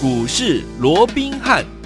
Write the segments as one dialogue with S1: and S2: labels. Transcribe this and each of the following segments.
S1: 股市罗宾汉。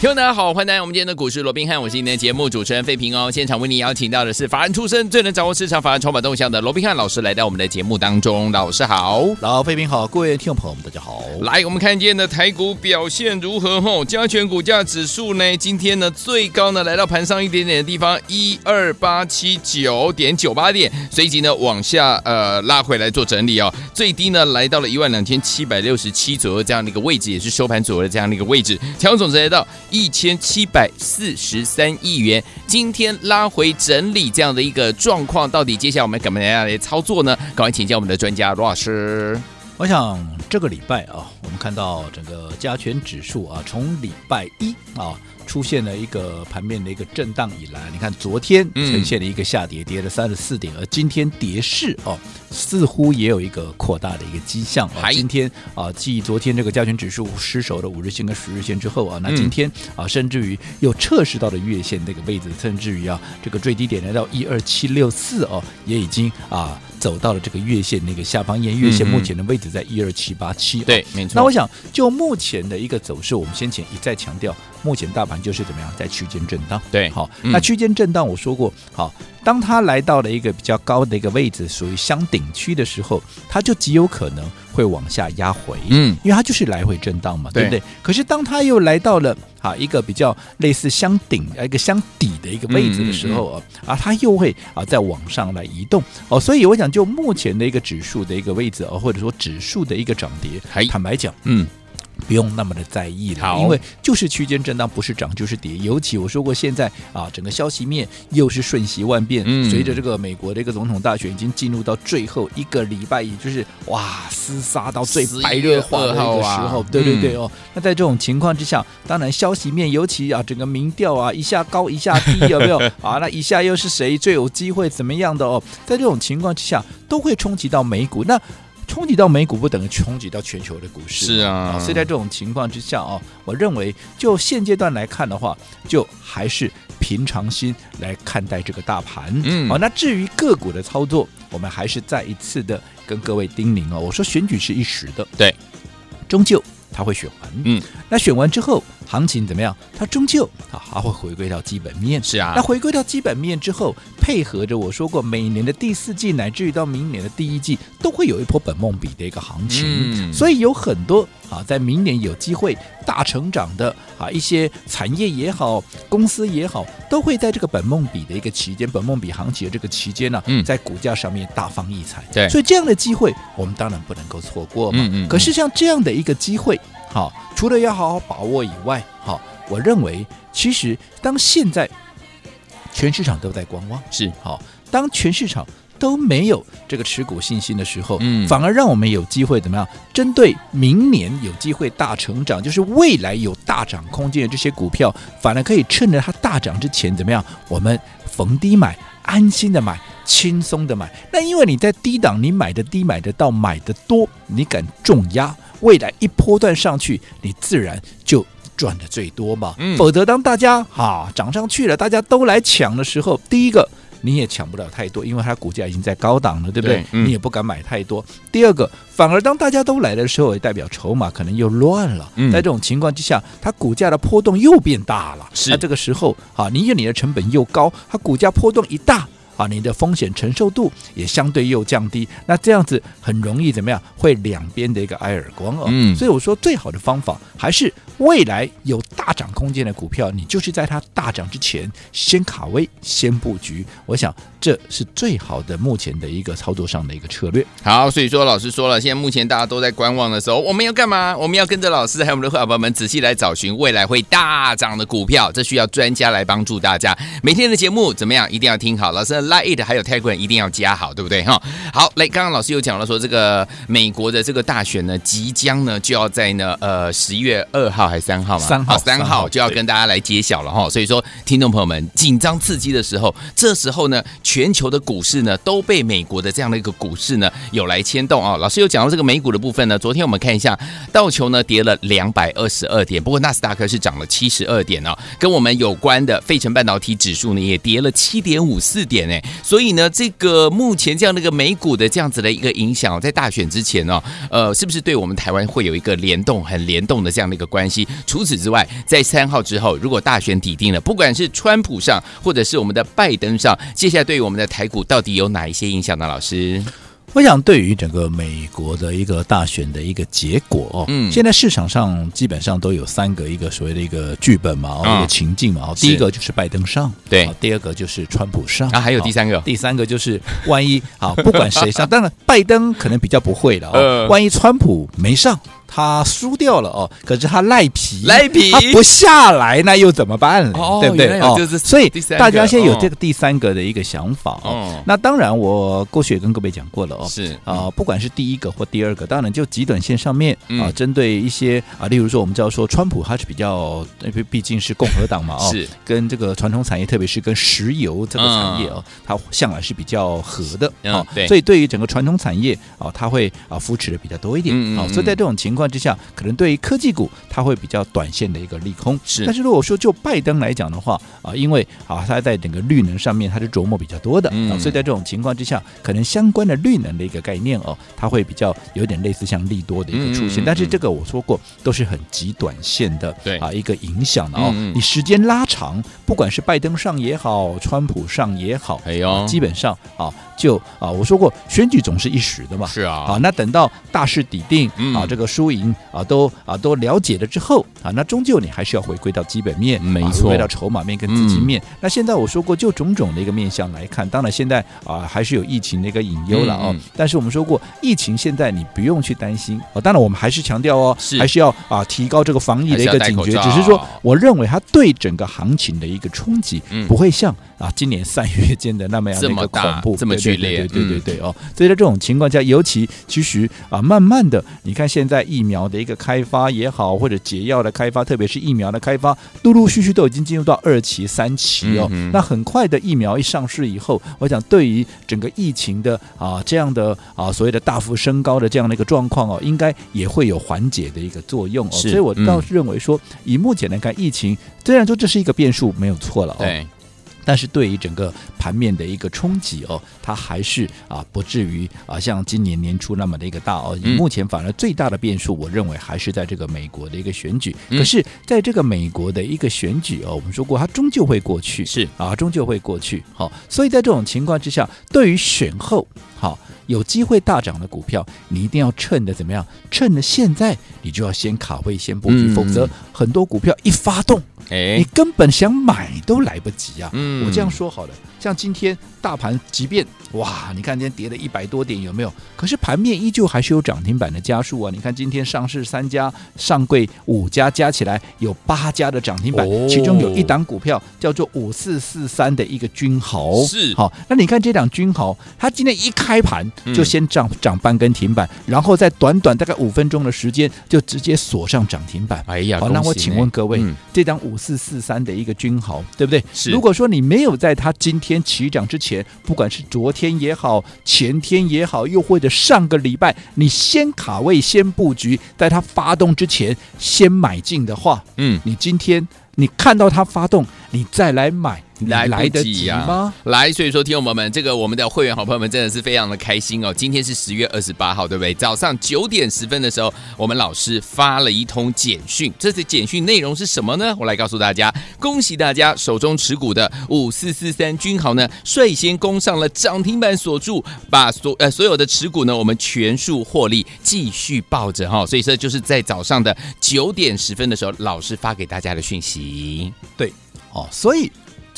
S2: 听众大家好，欢迎来到我们今天的股市罗宾汉，我是今天的节目主持人费平哦。现场为你邀请到的是法案出身、最能掌握市场法案筹码动向的罗宾汉老师来到我们的节目当中，老师好，
S3: 老费平好，各位听众朋友们大家好。
S2: 来，我们看今天的台股表现如何？吼，加权股价指数呢，今天呢最高呢来到盘上一点点的地方，一二八七九点九八点，随即呢往下呃拉回来做整理哦，最低呢来到了一万两千七百六十七左右这样的一个位置，也是收盘左右的这样的一个位置，成交总值来到。一千七百四十三亿元，今天拉回整理这样的一个状况，到底接下来我们怎么样来操作呢？赶快请教我们的专家罗老师。
S3: 我想这个礼拜啊，我们看到整个加权指数啊，从礼拜一啊。出现了一个盘面的一个震荡以来，你看昨天呈现了一个下跌，跌了三十四点，而今天跌势哦，似乎也有一个扩大的一个迹象啊。今天啊，继昨天这个加权指数失守了五日线跟十日线之后啊，那今天啊，甚至于又测试到了月线那个位置，甚至于啊，这个最低点来到一二七六四哦，也已经啊走到了这个月线那个下方，因为月线目前的位置在一二七八七。
S2: 对，没错。
S3: 那我想就目前的一个走势，我们先前一再强调。目前大盘就是怎么样，在区间震荡。
S2: 对，
S3: 好，那区间震荡，我说过，好，当它来到了一个比较高的一个位置，属于箱顶区的时候，它就极有可能会往下压回。嗯，因为它就是来回震荡嘛，对不对？可是当它又来到了啊一个比较类似箱顶一个箱底的一个位置的时候啊，啊，它又会啊再往上来移动。哦，所以我想就目前的一个指数的一个位置啊，或者说指数的一个涨跌，坦白讲，嗯。不用那么的在意了，因为就是区间震荡，不是涨就是跌。尤其我说过，现在啊，整个消息面又是瞬息万变。嗯，随着这个美国的一个总统大选已经进入到最后一个礼拜，也就是哇，厮杀到最白热化的一个时候。对对对哦，那在这种情况之下，当然消息面尤其啊，整个民调啊，一下高一下低，有没有 啊？那一下又是谁最有机会怎么样的哦？在这种情况之下，都会冲击到美股。那冲击到美股不等于冲击到全球的股市，
S2: 是啊。
S3: 所以在这种情况之下啊，我认为就现阶段来看的话，就还是平常心来看待这个大盘。嗯，好，那至于个股的操作，我们还是再一次的跟各位叮咛哦。我说选举是一时的，
S2: 对，
S3: 终究它会选完。嗯，那选完之后。行情怎么样？它终究啊还会回归到基本面。
S2: 是啊，
S3: 那回归到基本面之后，配合着我说过，每年的第四季乃至于到明年的第一季，都会有一波本梦比的一个行情。嗯，所以有很多啊，在明年有机会大成长的啊一些产业也好，公司也好，都会在这个本梦比的一个期间，本梦比行情的这个期间呢，在股价上面大放异彩。
S2: 对，
S3: 所以这样的机会，我们当然不能够错过嘛。嗯嗯。可是像这样的一个机会。好，除了要好好把握以外，好，我认为其实当现在全市场都在观望，
S2: 是
S3: 好，当全市场都没有这个持股信心的时候，嗯，反而让我们有机会怎么样？针对明年有机会大成长，就是未来有大涨空间的这些股票，反而可以趁着它大涨之前怎么样？我们逢低买，安心的买，轻松的买。那因为你在低档，你买的低，买得到，买的多，你敢重压。未来一波段上去，你自然就赚的最多嘛。嗯、否则，当大家哈涨上去了，大家都来抢的时候，第一个你也抢不了太多，因为它股价已经在高档了，对不对？对嗯、你也不敢买太多。第二个，反而当大家都来的时候，也代表筹码可能又乱了。嗯、在这种情况之下，它股价的波动又变大了。是那这个时候，哈，你有你的成本又高，它股价波动一大。啊，你的风险承受度也相对又降低，那这样子很容易怎么样？会两边的一个挨耳光哦。嗯，所以我说最好的方法还是未来有大涨空间的股票，你就是在它大涨之前先卡位、先布局。我想这是最好的目前的一个操作上的一个策略。
S2: 好，所以说老师说了，现在目前大家都在观望的时候，我们要干嘛？我们要跟着老师还有我们的伙伴们仔细来找寻未来会大涨的股票，这需要专家来帮助大家。每天的节目怎么样？一定要听好，老师。Lite 还有 Telegram 一定要加好，对不对哈？好，来，刚刚老师又讲了说，这个美国的这个大选呢，即将呢就要在呢呃十一月二号还是三号嘛？
S3: 三号，
S2: 三号就要跟大家来揭晓了哈。所以说，听众朋友们紧张刺激的时候，这时候呢，全球的股市呢都被美国的这样的一个股市呢有来牵动啊。老师又讲到这个美股的部分呢，昨天我们看一下道琼呢跌了两百二十二点，不过纳斯达克是涨了七十二点哦。跟我们有关的费城半导体指数呢也跌了七点五四点呢。所以呢，这个目前这样的一个美股的这样子的一个影响，在大选之前呢，呃，是不是对我们台湾会有一个联动、很联动的这样的一个关系？除此之外，在三号之后，如果大选底定了，不管是川普上，或者是我们的拜登上，接下来对于我们的台股到底有哪一些影响呢？老师？
S3: 我想，对于整个美国的一个大选的一个结果哦，嗯，现在市场上基本上都有三个一个所谓的一个剧本嘛，哦，一个情境嘛，哦，第一个就是拜登上，
S2: 对，
S3: 第二个就是川普上，
S2: 啊，还有第三个，
S3: 第三个就是万一啊，不管谁上，当然拜登可能比较不会了哦，万一川普没上。他输掉了哦，可是他赖皮，
S2: 赖皮，
S3: 他不下来，那又怎么办呢？
S2: 哦、
S3: 对不对？
S2: 哦，
S3: 所以大家现在有这个第三个的一个想法哦。哦那当然，我过去也跟各位讲过了哦。
S2: 是
S3: 啊、呃，不管是第一个或第二个，当然就极短线上面啊、呃，针对一些啊，例如说我们知道说川普他是比较，毕竟是共和党嘛哦，
S2: 是
S3: 跟这个传统产业，特别是跟石油这个产业哦，它向来是比较合的哦。对，所以对于整个传统产业啊，它会啊扶持的比较多一点。嗯嗯。所以在这种情况之下，可能。对于科技股，它会比较短线的一个利空。
S2: 是，
S3: 但是如果说就拜登来讲的话啊，因为啊他在整个绿能上面他是琢磨比较多的，嗯、啊，所以在这种情况之下，可能相关的绿能的一个概念哦，它会比较有点类似像利多的一个出现。嗯、但是这个我说过都是很极短线的，对啊一个影响的哦。嗯、你时间拉长，不管是拜登上也好，川普上也好，哎呦，基本上啊就啊我说过选举总是一时的嘛，
S2: 是啊，
S3: 啊那等到大势底定、嗯、啊，这个输赢啊都。啊，都了解了之后啊，那终究你还是要回归到基本面，
S2: 没错，
S3: 回归到筹码面跟资金面。嗯、那现在我说过，就种种的一个面向来看，当然现在啊还是有疫情的一个隐忧了哦。但是我们说过，疫情现在你不用去担心哦。当然我们还是强调哦，是还是要啊提高这个防疫的一个警觉。只是说，我认为它对整个行情的一个冲击不会像啊今年三月间的那么样的一个恐怖，
S2: 这么剧烈。
S3: 对对对对哦。所以在这种情况下，尤其其实啊，慢慢的，你看现在疫苗的一个开发也好，或者解药的开发，特别是疫苗的开发，陆陆续续都已经进入到二期、三期哦。嗯、那很快的疫苗一上市以后，我想对于整个疫情的啊这样的啊所谓的大幅升高的这样的一个状况哦，应该也会有缓解的一个作用哦。所以我倒是认为说，嗯、以目前来看，疫情虽然说这是一个变数，没有错了哦。对但是对于整个盘面的一个冲击哦，它还是啊不至于啊像今年年初那么的一个大哦。目前反而最大的变数，我认为还是在这个美国的一个选举。可是在这个美国的一个选举哦，我们说过它终究会过去，是啊，终究会过去。好，所以在这种情况之下，对于选后好有机会大涨的股票，你一定要趁着怎么样？趁着现在，你就要先卡位，先布局，否则很多股票一发动。哎，你根本想买都来不及啊！嗯，我这样说好了，像今天大盘，即便哇，你看今天跌了一百多点，有没有？可是盘面依旧还是有涨停板的加数啊！你看今天上市三家，上柜五家，加起来有八家的涨停板，哦、其中有一档股票叫做五四四三的一个君豪，是好。那你看这档君豪，它今天一开盘就先涨涨半根停板，嗯、然后在短短大概五分钟的时间就直接锁上涨停板。哎呀，好，那我请问各位，嗯、这档五四四三的一个君豪，对不对？是。如果说你没有在它今天起涨之前，不管是昨天也好，前天也好，又或者上个礼拜，你先卡位、先布局，在它发动之前先买进的话，嗯，你今天你看到它发动，你再来买。来来得及吗？
S2: 来，所以说，听众朋友们，这个我们的会员好朋友们真的是非常的开心哦。今天是十月二十八号，对不对？早上九点十分的时候，我们老师发了一通简讯，这次简讯内容是什么呢？我来告诉大家，恭喜大家手中持股的五四四三君豪呢，率先攻上了涨停板锁住，把所呃所有的持股呢，我们全数获利，继续抱着哈。所以这就是在早上的九点十分的时候，老师发给大家的讯息。
S3: 对，哦，所以。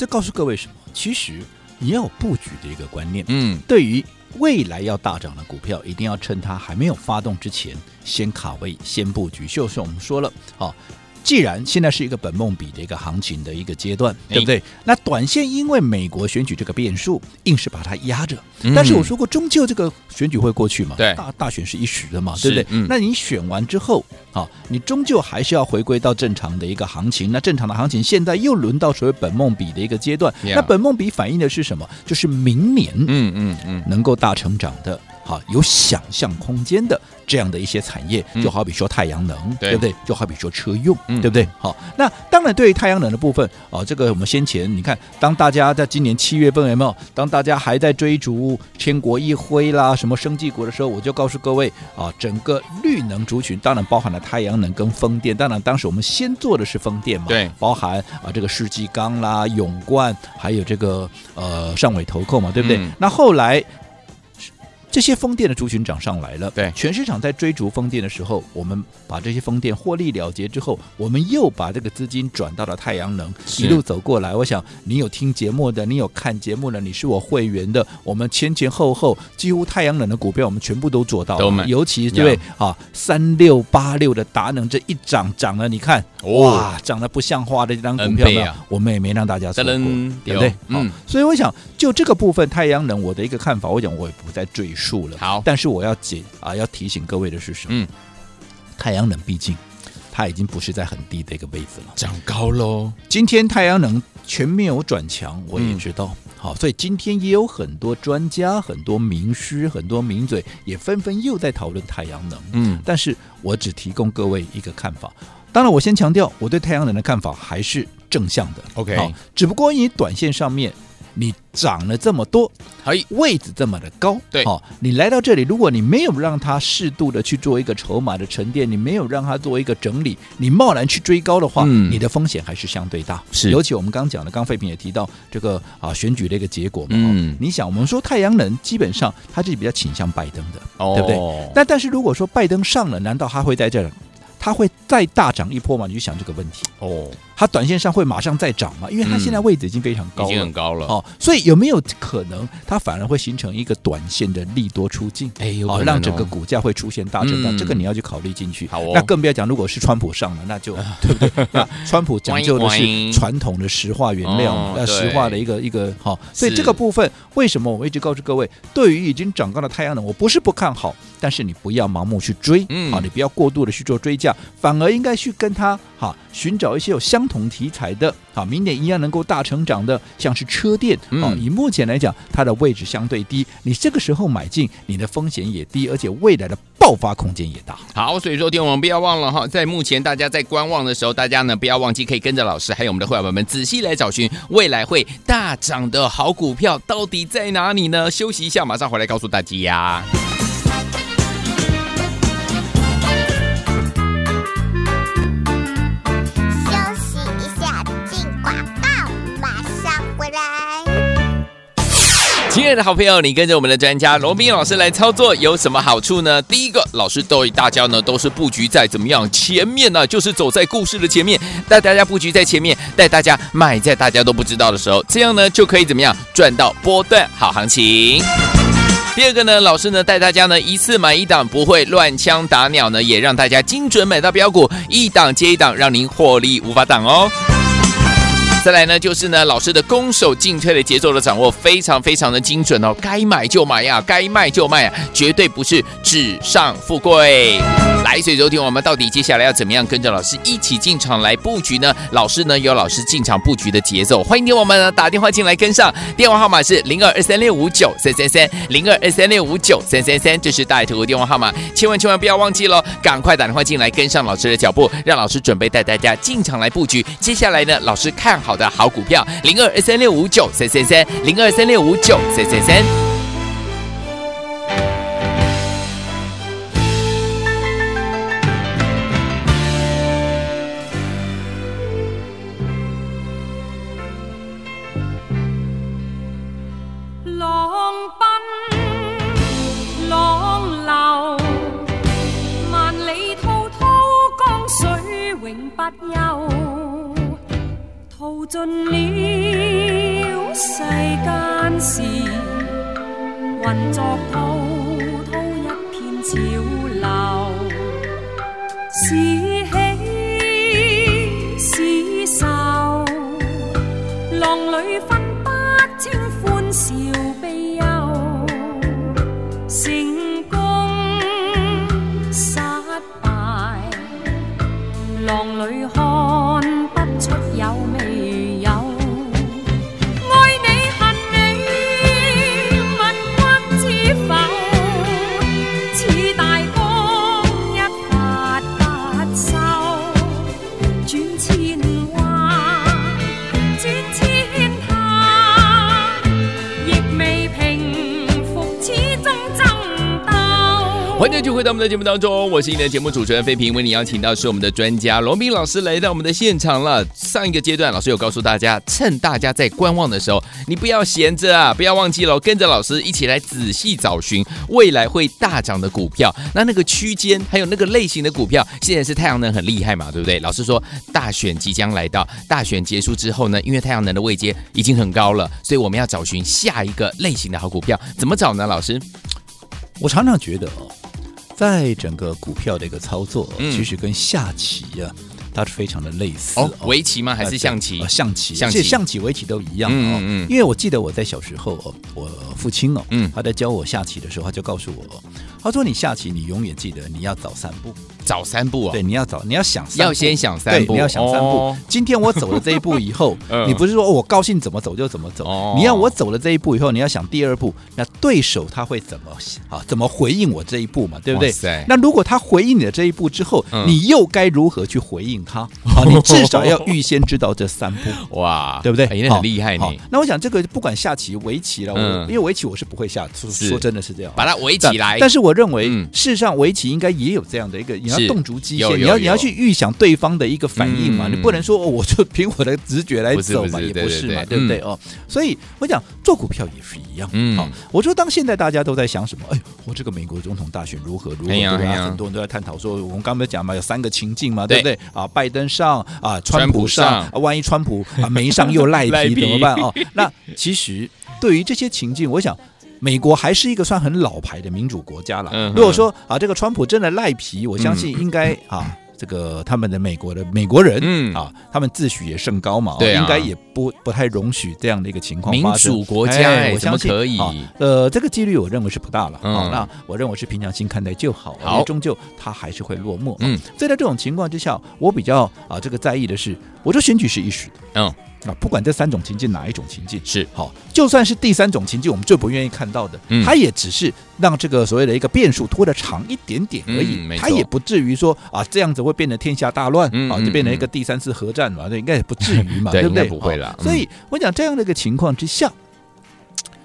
S3: 这告诉各位什么？其实你要有布局的一个观念。嗯，对于未来要大涨的股票，一定要趁它还没有发动之前，先卡位，先布局。就是我们说了，好。既然现在是一个本梦比的一个行情的一个阶段，对不对？那短线因为美国选举这个变数，硬是把它压着。但是我说过，终究这个选举会过去嘛？对，大大选是一时的嘛，对不对？那你选完之后，啊，你终究还是要回归到正常的一个行情。那正常的行情现在又轮到所谓本梦比的一个阶段。那本梦比反映的是什么？就是明年，嗯嗯嗯，能够大成长的。好有想象空间的这样的一些产业，就好比说太阳能，嗯、对不对？就好比说车用，嗯、对不对？好，那当然对于太阳能的部分啊，这个我们先前你看，当大家在今年七月份有没有？当大家还在追逐千国一辉啦，什么生技股的时候，我就告诉各位啊，整个绿能族群当然包含了太阳能跟风电。当然当时我们先做的是风电嘛，
S2: 对，
S3: 包含啊这个世纪钢啦、永冠，还有这个呃上尾投控嘛，对不对？嗯、那后来。这些风电的族群涨上来了，
S2: 对，
S3: 全市场在追逐风电的时候，我们把这些风电获利了结之后，我们又把这个资金转到了太阳能，一路走过来。我想你有听节目的，你有看节目的，你是我会员的，我们前前后后几乎太阳能的股票，我们全部都做到了，尤其这位啊三六八六的达能，这一涨涨了，你看。哇，涨得不像话的这张股票呢，啊、我们也没让大家错过，对不对？嗯，所以我想就这个部分太阳能，我的一个看法，我想我也不再赘述。数了，
S2: 好，
S3: 但是我要解啊，要提醒各位的是什么？嗯，太阳能毕竟它已经不是在很低的一个位置了，
S2: 涨高喽。
S3: 今天太阳能全面有转强，我也知道。嗯、好，所以今天也有很多专家、很多名师、很多名嘴也纷纷又在讨论太阳能。嗯，但是我只提供各位一个看法。当然，我先强调我对太阳能的看法还是正向的。
S2: OK，
S3: 好，只不过你短线上面。你涨了这么多，
S2: 哎，
S3: 位置这么的高，
S2: 对，
S3: 好，你来到这里，如果你没有让它适度的去做一个筹码的沉淀，你没有让它做一个整理，你贸然去追高的话，嗯，你的风险还是相对大。
S2: 是，
S3: 尤其我们刚讲的，刚废品也提到这个啊选举的一个结果嘛，嗯，你想，我们说太阳能基本上它是比较倾向拜登的，哦，对不对？那但是如果说拜登上了，难道他会在这儿？它会再大涨一波吗？你就想这个问题哦。它短线上会马上再涨吗？因为它现在位置已经非常高了，
S2: 已经很高了
S3: 哦。所以有没有可能它反而会形成一个短线的利多出尽？哎，有可能哦，让整个股价会出现大震荡，这个你要去考虑进去。
S2: 好哦。
S3: 那更不要讲，如果是川普上了，那就对不对？那川普讲究的是传统的石化原料，那石化的一个一个好。所以这个部分为什么我一直告诉各位，对于已经涨高的太阳能，我不是不看好，但是你不要盲目去追，嗯，好，你不要过度的去做追价。反而应该去跟它哈寻找一些有相同题材的，啊，明年一样能够大成长的，像是车电啊。以目前来讲，它的位置相对低，你这个时候买进，你的风险也低，而且未来的爆发空间也大。
S2: 好，所以说，听我们不要忘了哈，在目前大家在观望的时候，大家呢不要忘记可以跟着老师还有我们的会员们仔细来找寻未来会大涨的好股票到底在哪里呢？休息一下，马上回来告诉大家。亲爱的好朋友，你跟着我们的专家罗宾老师来操作有什么好处呢？第一个，老师对大家呢都是布局在怎么样前面呢？就是走在故事的前面，带大家布局在前面，带大家买在大家都不知道的时候，这样呢就可以怎么样赚到波段好行情。第二个呢，老师呢带大家呢一次买一档，不会乱枪打鸟呢，也让大家精准买到标股，一档接一档，让您获利无法挡哦。再来呢，就是呢，老师的攻守进退的节奏的掌握非常非常的精准哦，该买就买呀，该卖就卖啊，绝对不是纸上富贵。来，所以收听我们到底接下来要怎么样跟着老师一起进场来布局呢？老师呢有老师进场布局的节奏，欢迎听我们呢打电话进来跟上，电话号码是零二二三六五九三三三零二二三六五九三三三，这是大爱投顾电话号码，千万千万不要忘记喽，赶快打电话进来跟上老师的脚步，让老师准备带大家进场来布局。接下来呢，老师看好。好的好股票，零二二三六五九三三三，零二三六五九三三三。
S4: 笑悲忧。成功失败，浪里
S2: 回到我们的节目当中，我是你的节目主持人费平，为你邀请到是我们的专家罗宾老师来到我们的现场了。上一个阶段，老师有告诉大家，趁大家在观望的时候，你不要闲着啊，不要忘记了，跟着老师一起来仔细找寻未来会大涨的股票。那那个区间还有那个类型的股票，现在是太阳能很厉害嘛，对不对？老师说大选即将来到，大选结束之后呢，因为太阳能的位阶已经很高了，所以我们要找寻下一个类型的好股票，怎么找呢？老师，
S3: 我常常觉得哦。在整个股票的一个操作，
S2: 嗯、
S3: 其实跟下棋啊，它是非常的类似
S2: 哦。围棋吗？还是象棋？
S3: 呃、象棋，
S2: 象棋，
S3: 象棋、围棋都一样哦。
S2: 嗯嗯。
S3: 因为我记得我在小时候哦，我父亲哦，
S2: 嗯，
S3: 他在教我下棋的时候，他就告诉我，他说你下棋，你永远记得你要早三步。
S2: 早三步啊、哦！
S3: 对，你要早，你要想三步，
S2: 要先想三步，
S3: 你要想三步。哦、今天我走了这一步以后，嗯、你不是说我高兴怎么走就怎么走，哦、你要我走了这一步以后，你要想第二步，那对手他会怎么啊？怎么回应我这一步嘛？对不对？
S2: 塞
S3: 那如果他回应你的这一步之后，
S2: 嗯、
S3: 你又该如何去回应他？啊，你至少要预先知道这三步，
S2: 哇，
S3: 对不对？
S2: 也很厉害
S3: 你。那我想这个不管下棋、围棋了，
S2: 嗯、
S3: 因为围棋我是不会下，
S2: 说
S3: 说真的是这样，
S2: 把它围起来。
S3: 但是我认为，
S2: 嗯、
S3: 事实上围棋应该也有这样的一个，你要动足机械。你要你要去预想对方的一个反应嘛，嗯、你不能说、哦、我就凭我的直觉来走嘛，也不是嘛，对不对哦？所以我讲做股票也是一样。
S2: 嗯，
S3: 好，我说当现在大家都在想什么？哎，我这个美国总统大选如何如何？对吧？很多人都在探讨说，我们刚才讲嘛，有三个情境嘛，对不对？啊，拜登上啊，川普上，
S2: 川普上
S3: 啊、万一川普啊没上又赖皮怎么办啊、哦？那其实对于这些情境，我想。美国还是一个算很老牌的民主国家了。嗯、如果说啊，这个川普真的赖皮，我相信应该、嗯、啊，这个他们的美国的美国人，嗯啊，他们自诩也甚高嘛，对、啊，应该也不不太容许这样的一个情况发生。
S2: 民主国家，哎、我相信可以、
S3: 啊。呃，这个几率我认为是不大了。
S2: 嗯、
S3: 啊，那我认为是平常心看待就好。
S2: 好，
S3: 终究它还是会落幕。
S2: 嗯，
S3: 所以在这种情况之下，我比较啊这个在意的是，我说选举是一时的。
S2: 嗯。
S3: 啊，不管这三种情境哪一种情境
S2: 是
S3: 好，就算是第三种情境，我们最不愿意看到的，嗯，它也只是让这个所谓的一个变数拖得长一点点而已，
S2: 嗯、
S3: 它也不至于说啊这样子会变得天下大乱，
S2: 嗯、
S3: 啊，就变成一个第三次核战嘛，这、嗯、应该也不至于嘛，对不对？
S2: 不会了。
S3: 所以我讲这样的一个情况之下，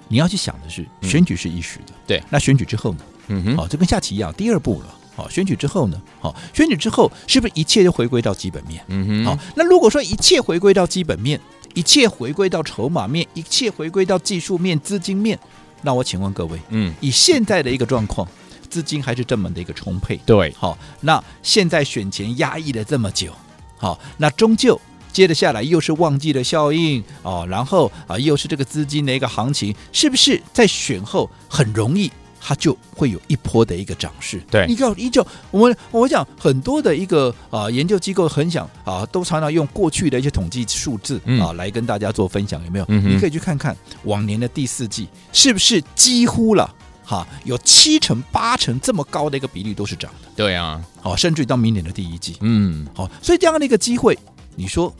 S3: 你要去想的是，选举是一时的，
S2: 嗯、对，
S3: 那选举之后呢？
S2: 嗯哼，
S3: 好，这跟下棋一样，第二步了。好，选举之后呢？好，选举之后是不是一切就回归到基本面？
S2: 嗯哼，
S3: 好，那如果说一切回归到基本面，一切回归到筹码面，一切回归到技术面、资金面，那我请问各位，
S2: 嗯，
S3: 以现在的一个状况，资金还是这么的一个充沛？
S2: 对，
S3: 好，那现在选前压抑了这么久，好，那终究接着下来又是旺季的效应哦，然后啊又是这个资金的一个行情，是不是在选后很容易？它就会有一波的一个涨势，
S2: 对，
S3: 依照依旧我们我讲很多的一个啊研究机构很想啊，都常常用过去的一些统计数字、嗯、啊来跟大家做分享，有没有？
S2: 嗯、
S3: 你可以去看看往年的第四季是不是几乎了哈、啊，有七成八成这么高的一个比例都是涨的，
S2: 对啊，
S3: 好、啊，甚至于到明年的第一季，
S2: 嗯，
S3: 好、啊，所以这样的一个机会，你说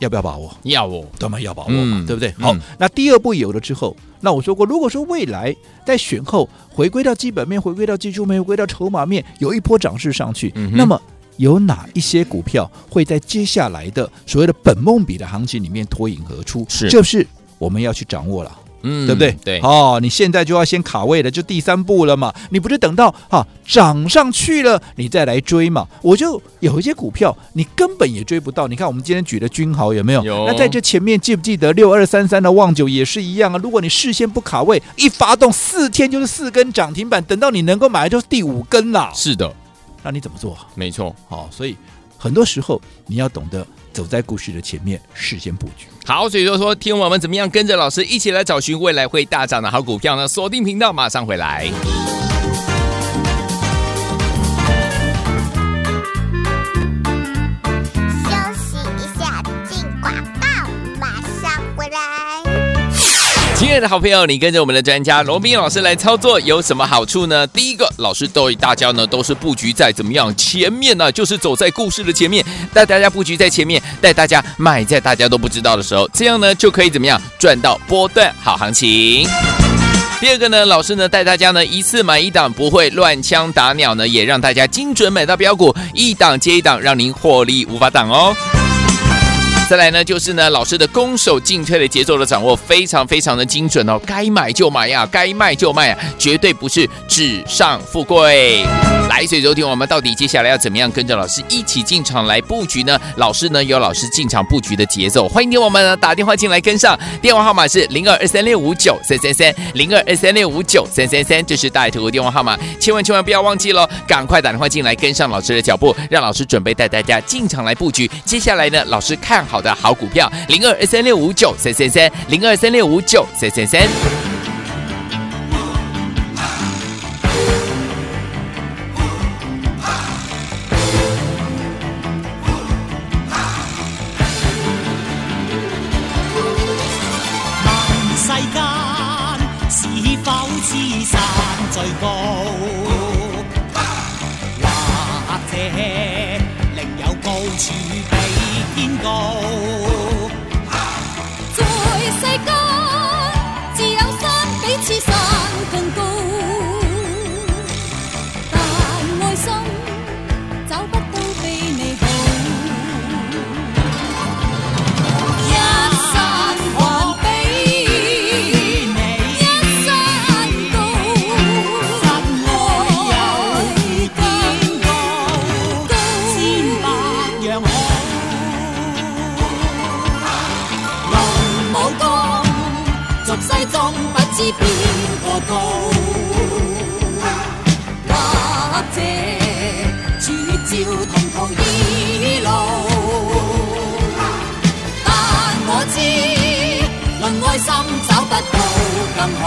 S3: 要不要把握？
S2: 要哦，
S3: 当然要把握嘛，
S2: 嗯、
S3: 对不对？好，
S2: 嗯、
S3: 那第二步有了之后。那我说过，如果说未来在选后回归到基本面，回归到技术面，回归到筹码面，有一波涨势上去，
S2: 嗯、
S3: 那么有哪一些股票会在接下来的所谓的本梦比的行情里面脱颖而出？
S2: 是，
S3: 就是我们要去掌握了。
S2: 嗯，
S3: 对不对？
S2: 对，
S3: 哦，你现在就要先卡位了，就第三步了嘛。你不是等到哈涨上去了，你再来追嘛？我就有一些股票，你根本也追不到。你看我们今天举的君豪有没有？
S2: 有。
S3: 那在这前面记不记得六二三三的旺九也是一样啊？如果你事先不卡位，一发动四天就是四根涨停板，等到你能够买就是第五根了。
S2: 是的，
S3: 那你怎么做？
S2: 没错，
S3: 好、哦，所以很多时候你要懂得。走在故事的前面，事先布局。
S2: 好，所以说说，听我们怎么样跟着老师一起来找寻未来会大涨的好股票呢？锁定频道，马上回来。亲爱的好朋友，你跟着我们的专家罗宾老师来操作有什么好处呢？第一个，老师对大家呢都是布局在怎么样前面呢？就是走在故事的前面，带大家布局在前面，带大家买在大家都不知道的时候，这样呢就可以怎么样赚到波段好行情。第二个呢，老师呢带大家呢一次买一档，不会乱枪打鸟呢，也让大家精准买到标股，一档接一档，让您获利无法挡哦。再来呢，就是呢，老师的攻守进退的节奏的掌握非常非常的精准哦，该买就买呀，该卖就卖啊，绝对不是纸上富贵。来，所以昨天我们到底接下来要怎么样跟着老师一起进场来布局呢？老师呢有老师进场布局的节奏，欢迎听我们呢打电话进来跟上，电话号码是零二二三六五九三三三零二二三六五九三三三，这是大爱投顾电话号码，千万千万不要忘记喽，赶快打电话进来跟上老师的脚步，让老师准备带大家进场来布局。接下来呢，老师看好的好股票，零二三六五九三三三零二三六五九三三三。
S5: 处天高。
S4: 爱心找不到更好。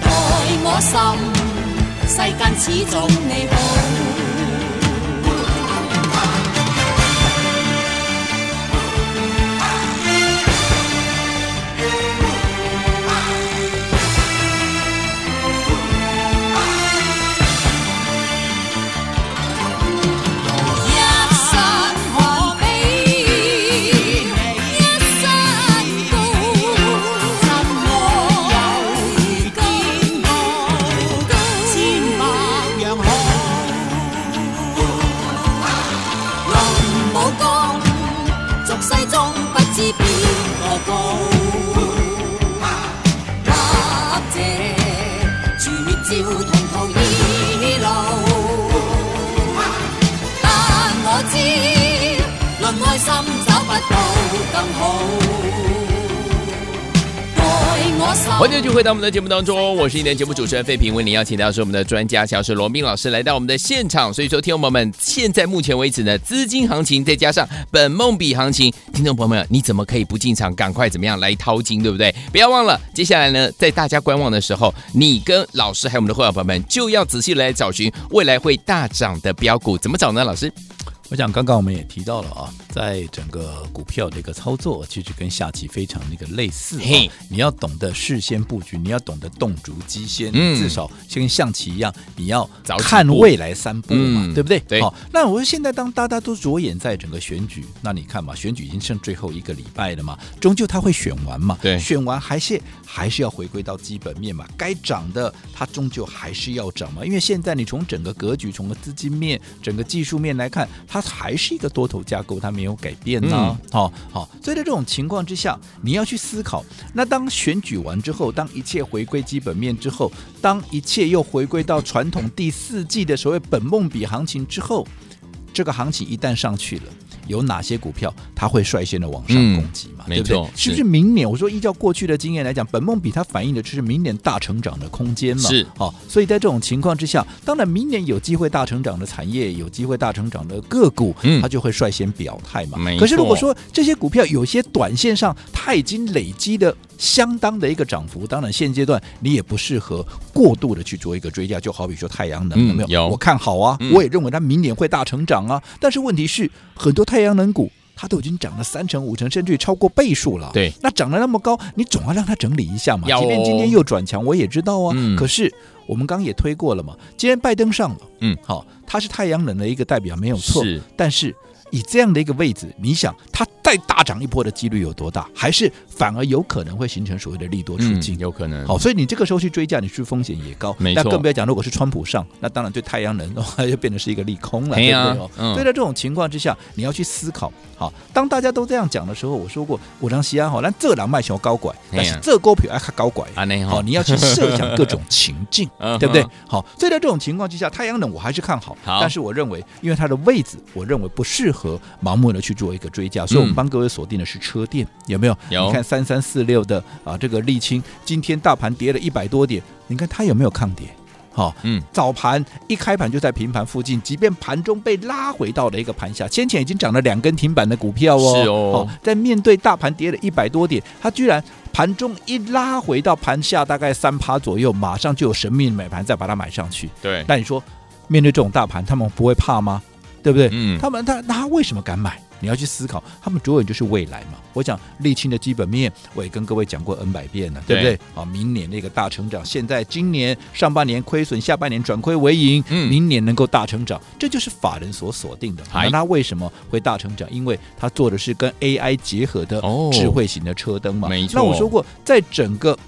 S4: 待我心世间始终你好。
S2: 欢迎继续回到我们的节目当中，我是一年节目主持人费平，为您邀请到是我们的专家，小时罗斌老师来到我们的现场。所以说，听众朋友们，现在目前为止呢，资金行情再加上本梦比行情，听众朋友们，你怎么可以不进场？赶快怎么样来掏金，对不对？不要忘了，接下来呢，在大家观望的时候，你跟老师还有我们的会员朋友们，就要仔细来找寻未来会大涨的标股，怎么找呢？老师？
S3: 我想刚刚我们也提到了啊，在整个股票的一个操作，其实跟下棋非常那个类似。嘿，你要懂得事先布局，你要懂得动足机先，嗯，至少先跟象棋一样，你要看未来三步嘛，对不对？对。好，那我说现在当大家都着眼在整个选举，那你看嘛，选举已经剩最后一个礼拜了嘛，终究它会选完嘛，对，选完还是还是要回归到基本面嘛，该涨的它终究还是要涨嘛，因为现在你从整个格局，从个资金面、整个技术面来看，它。还是一个多头架构，它没有改变呢。好、嗯，好、哦，所以在这种情况之下，你要去思考，那当选举完之后，当一切回归基本面之后，当一切又回归到传统第四季的所谓本梦比行情之后，这个行情一旦上去了。有哪些股票它会率先的往上攻击嘛？嗯、对不对？是不是明年？我说依照过去的经验来讲，本梦比它反映的就是明年大成长的空间嘛。是，好、哦，所以在这种情况之下，当然明年有机会大成长的产业，有机会大成长的个股，嗯，它就会率先表态嘛。可是如果说这些股票有些短线上它已经累积的相当的一个涨幅，当然现阶段你也不适合过度的去做一个追加。就好比说太阳能，嗯、有没有？有，我看好啊，嗯、我也认为它明年会大成长啊。但是问题是很多。太阳能股它都已经涨了三成、五成，甚至超过倍数了。对，那涨得那么高，你总要让它整理一下嘛。即便今天又转强，我也知道啊。嗯、可是我们刚刚也推过了嘛，今天拜登上了，嗯，好，它是太阳能的一个代表，没有错。是，但是以这样的一个位置，你想它再大涨一波的几率有多大？还是反而有可能会形成所谓的利多出尽，
S2: 嗯，有可能。
S3: 好，所以你这个时候去追价，你去风险也高。
S2: 没错。
S3: 那更不要讲，如果是川普上，那当然对太阳能的话就变成是一个利空了，
S2: 啊、
S3: 对不对？哦、
S2: 嗯，
S3: 所以在这种情况之下，你要去思考。好，当大家都这样讲的时候，我说过，我让西安好，那这两卖熊高拐，但是这股票爱看高拐啊，好，你要去设想各种情境，对不对？好，所以在这种情况之下，太阳能我还是看好，但是我认为，因为它的位置，我认为不适合盲目的去做一个追加，所以我们帮各位锁定的是车店，有没有？
S2: 有。
S3: 你看三三四六的啊，这个沥青，今天大盘跌了一百多点，你看它有没有抗跌？好，嗯，早盘一开盘就在平盘附近，即便盘中被拉回到了一个盘下，先前已经涨了两根停板的股票哦，
S2: 是哦，
S3: 在面对大盘跌了一百多点，它居然盘中一拉回到盘下大概三趴左右，马上就有神秘买盘再把它买上去。
S2: 对，
S3: 那你说面对这种大盘，他们不会怕吗？对不对？
S2: 嗯，
S3: 他们他他为什么敢买？你要去思考，他们着眼就是未来嘛。我讲沥青的基本面，我也跟各位讲过 N 百遍了，对不对？啊，明年那个大成长，现在今年上半年亏损，下半年转亏为盈，嗯，明年能够大成长，这就是法人所锁定的。那他为什么会大成长？因为他做的是跟 AI 结合的智慧型的车灯嘛。
S2: 没错。
S3: 那我说过，在整个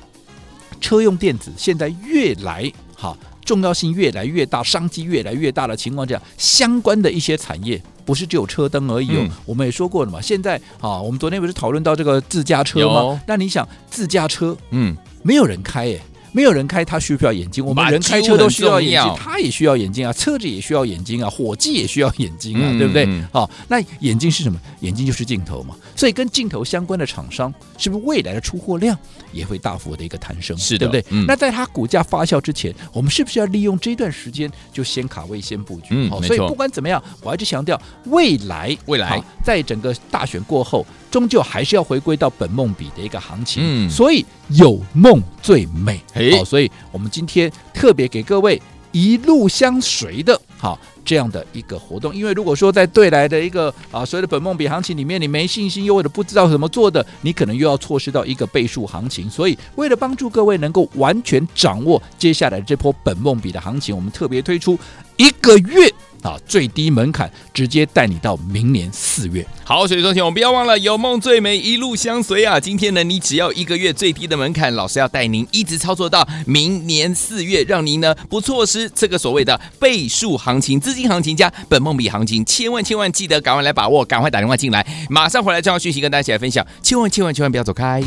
S3: 车用电子现在越来好。重要性越来越大，商机越来越大的情况下，相关的一些产业不是只有车灯而已哦。嗯、我们也说过了嘛，现在啊，我们昨天不是讨论到这个自驾车吗？那你想，自驾车，嗯，没有人开耶。没有人开，他需不需要眼睛？我们人开车都需要眼睛，他也需要眼睛啊，车子也需要眼睛啊，伙计也需要眼睛啊，嗯、对不对？好、哦，那眼睛是什么？眼睛就是镜头嘛。所以跟镜头相关的厂商，是不是未来的出货量也会大幅的一个攀升？
S2: 是，
S3: 对不对？
S2: 嗯、
S3: 那在它股价发酵之前，我们是不是要利用这段时间就先卡位、先布局？
S2: 嗯，
S3: 所以不管怎么样，我还是强调，未来，
S2: 未来，
S3: 在整个大选过后。终究还是要回归到本梦比的一个行情，
S2: 嗯，
S3: 所以有梦最美，
S2: 好，
S3: 所以我们今天特别给各位一路相随的，好这样的一个活动。因为如果说在对来的一个啊所谓的本梦比行情里面，你没信心又或者不知道怎么做的，你可能又要错失到一个倍数行情。所以为了帮助各位能够完全掌握接下来这波本梦比的行情，我们特别推出一个月。啊，最低门槛直接带你到明年四月。
S2: 好，所以说，请我们不要忘了，有梦最美，一路相随啊！今天呢，你只要一个月最低的门槛，老师要带您一直操作到明年四月，让您呢不错失这个所谓的倍数行情、资金行情加本梦比行情，千万千万记得赶快来把握，赶快打电话进来，马上回来，正好讯息跟大家一起来分享，千万千万千万不要走开。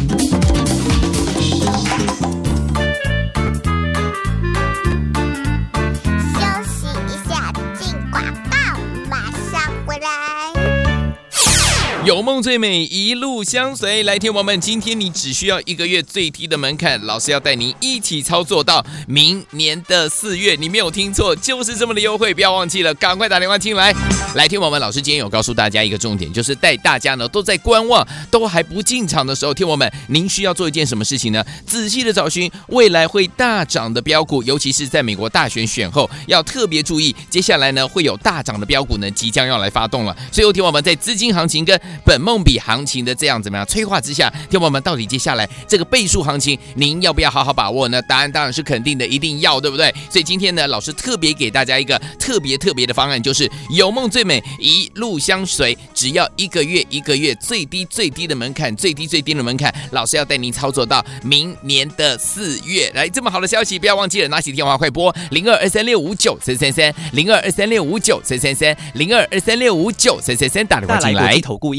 S2: 有梦最美，一路相随。来听我们，今天你只需要一个月最低的门槛，老师要带您一起操作到明年的四月。你没有听错，就是这么的优惠，不要忘记了，赶快打电话进来。来听我们，老师今天有告诉大家一个重点，就是带大家呢都在观望，都还不进场的时候，听我们，您需要做一件什么事情呢？仔细的找寻未来会大涨的标股，尤其是在美国大选选后，要特别注意，接下来呢会有大涨的标股呢即将要来发动了。所以，听我们在资金行情跟本梦比行情的这样怎么样催化之下，听我们到底接下来这个倍数行情，您要不要好好把握呢？答案当然是肯定的，一定要，对不对？所以今天呢，老师特别给大家一个特别特别的方案，就是有梦最美，一路相随，只要一个月一个月最低最低的门槛，最低最低的门槛，老师要带您操作到明年的四月。来，这么好的消息，不要忘记了，拿起电话快拨零二二三六五九三三三零二二三六五九三三三零二二三六五九三三三打电话进来。
S6: 投顾